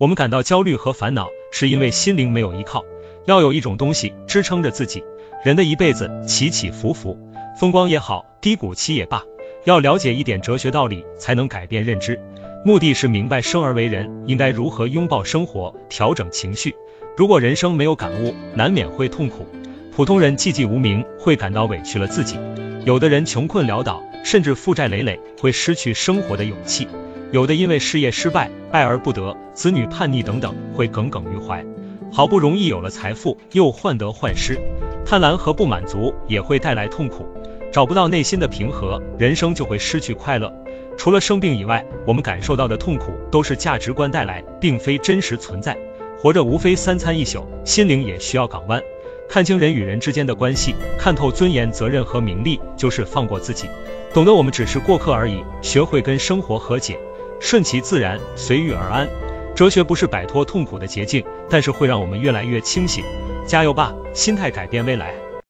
我们感到焦虑和烦恼，是因为心灵没有依靠，要有一种东西支撑着自己。人的一辈子起起伏伏，风光也好，低谷期也罢，要了解一点哲学道理，才能改变认知。目的是明白生而为人应该如何拥抱生活，调整情绪。如果人生没有感悟，难免会痛苦。普通人寂寂无名，会感到委屈了自己；有的人穷困潦倒，甚至负债累累，会失去生活的勇气；有的因为事业失败，爱而不得，子女叛逆等等，会耿耿于怀。好不容易有了财富，又患得患失。贪婪和不满足也会带来痛苦，找不到内心的平和，人生就会失去快乐。除了生病以外，我们感受到的痛苦都是价值观带来，并非真实存在。活着无非三餐一宿，心灵也需要港湾。看清人与人之间的关系，看透尊严、责任和名利，就是放过自己，懂得我们只是过客而已。学会跟生活和解，顺其自然，随遇而安。哲学不是摆脱痛苦的捷径，但是会让我们越来越清醒。加油吧，心态改变未来。